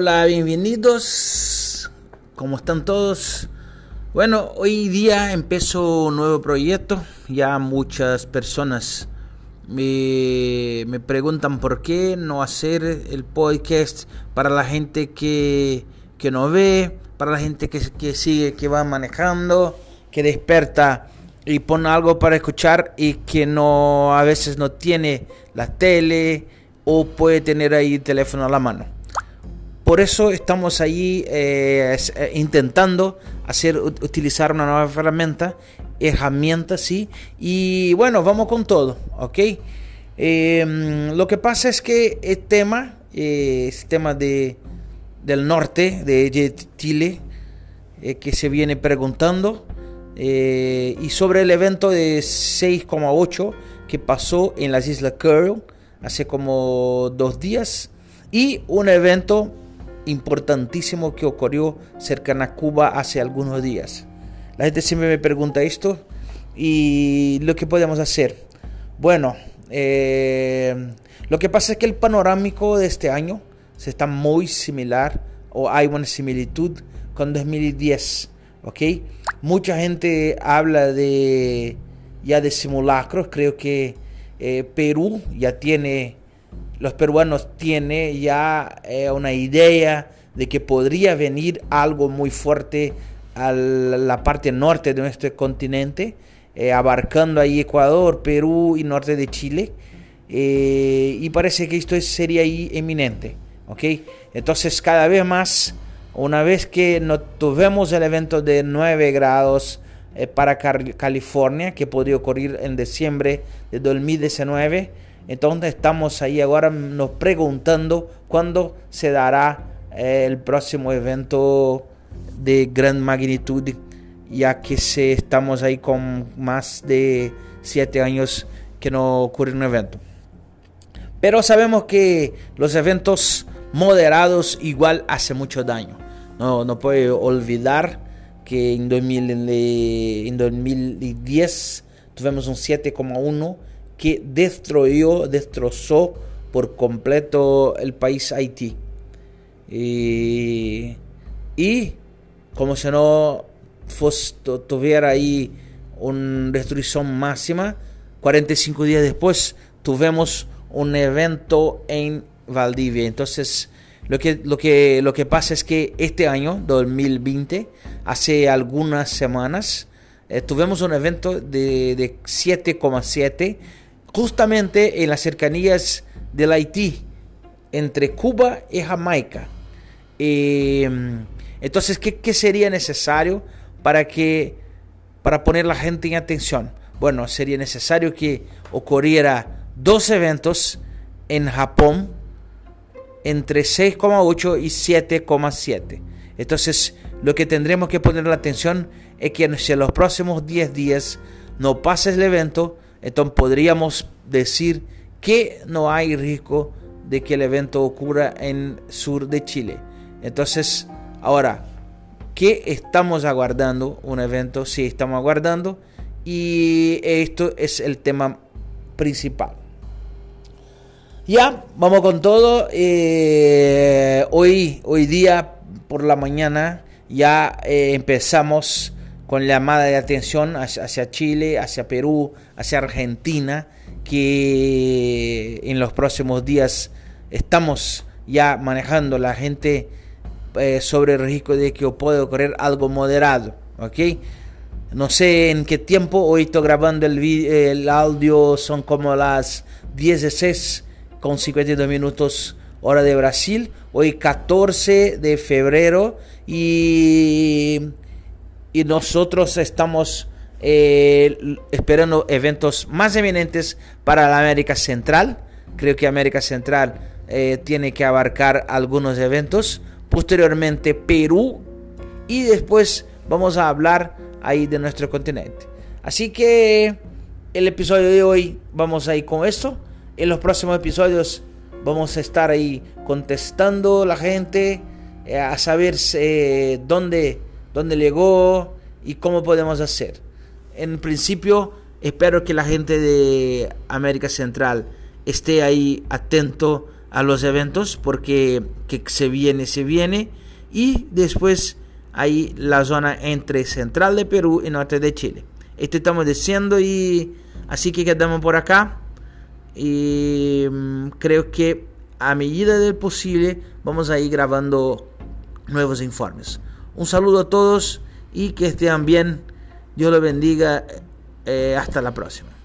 Hola, bienvenidos. ¿Cómo están todos? Bueno, hoy día empezó un nuevo proyecto. Ya muchas personas me, me preguntan por qué no hacer el podcast para la gente que, que no ve, para la gente que, que sigue, que va manejando, que desperta y pone algo para escuchar y que no a veces no tiene la tele o puede tener ahí el teléfono a la mano. Por eso estamos ahí eh, eh, intentando hacer utilizar una nueva herramienta, herramienta, sí. Y bueno, vamos con todo, ¿ok? Em, lo que pasa es que el tema, eh, el tema de, del norte de Chile, que se viene preguntando, y sobre el evento de 6,8 que pasó en las Islas Curl hace como dos días, y un evento importantísimo que ocurrió cercano a Cuba hace algunos días. La gente siempre me pregunta esto y lo que podemos hacer. Bueno, eh, lo que pasa es que el panorámico de este año se está muy similar o hay una similitud con 2010, ¿ok? Mucha gente habla de ya de simulacros, creo que eh, Perú ya tiene los peruanos tienen ya eh, una idea de que podría venir algo muy fuerte a la parte norte de nuestro continente, eh, abarcando ahí Ecuador, Perú y norte de Chile. Eh, y parece que esto sería ahí eminente. ¿okay? Entonces cada vez más, una vez que no tuvimos el evento de 9 grados para California, que podría ocurrir en diciembre de 2019, entonces estamos ahí ahora nos preguntando cuándo se dará eh, el próximo evento de gran magnitud, ya que se, estamos ahí con más de siete años que no ocurre un evento. Pero sabemos que los eventos moderados igual hace mucho daño. No, no puede olvidar que en, 2000, en 2010 tuvimos un 7,1 que destruyó, destrozó por completo el país Haití. Y, como si no tuviera ahí una destrucción máxima, 45 días después tuvimos un evento en Valdivia. Entonces, lo que, lo que, lo que pasa es que este año, 2020, hace algunas semanas, eh, tuvimos un evento de 7,7 justamente en las cercanías del Haití, entre Cuba y Jamaica. Em, entonces, ¿qué, sería necesario para que para poner la gente en atención? Bueno, sería necesario que ocurriera dos eventos en Japón entre 6,8 y 7,7. Entonces, lo que tendremos que poner la atención es que en los próximos 10 días no pase el evento, entonces podríamos decir que no hay riesgo de que el evento ocurra en sur de Chile. Entonces, ahora, ¿qué estamos aguardando? Un evento, sí, estamos aguardando. Y esto es el tema principal. Ya, vamos con todo. Eh, hoy, hoy día por la mañana ya eh, empezamos con llamada de atención hacia, Chile, hacia Perú, hacia Argentina, que en los próximos días estamos ya manejando la gente eh, sobre el riesgo de que puede ocurrir algo moderado, ¿ok? No sé en qué tiempo, hoy estoy grabando el, el audio, son como las 16 con 52 minutos hora de Brasil, hoy 14 de febrero y y nosotros estamos eh, esperando eventos más eminentes para la América Central. Creo que América Central eh, tiene que abarcar algunos eventos. Posteriormente Perú y después vamos a hablar ahí de nuestro continente. Así que el episodio de hoy vamos a ir con esto. En los próximos episodios vamos a estar ahí contestando la gente eh, a saber dónde dónde llegó y cómo podemos hacer. En principio, espero que la gente de América Central esté ahí atento a los eventos porque que se viene, se viene. Y después hay la zona entre central de Perú y norte de Chile. Esto estamos diciendo y así que quedamos por acá. Y mm, creo que a medida del posible vamos a ir grabando nuevos informes. Un saludo a todos y que estén bien. Dios los bendiga. Eh, hasta la próxima.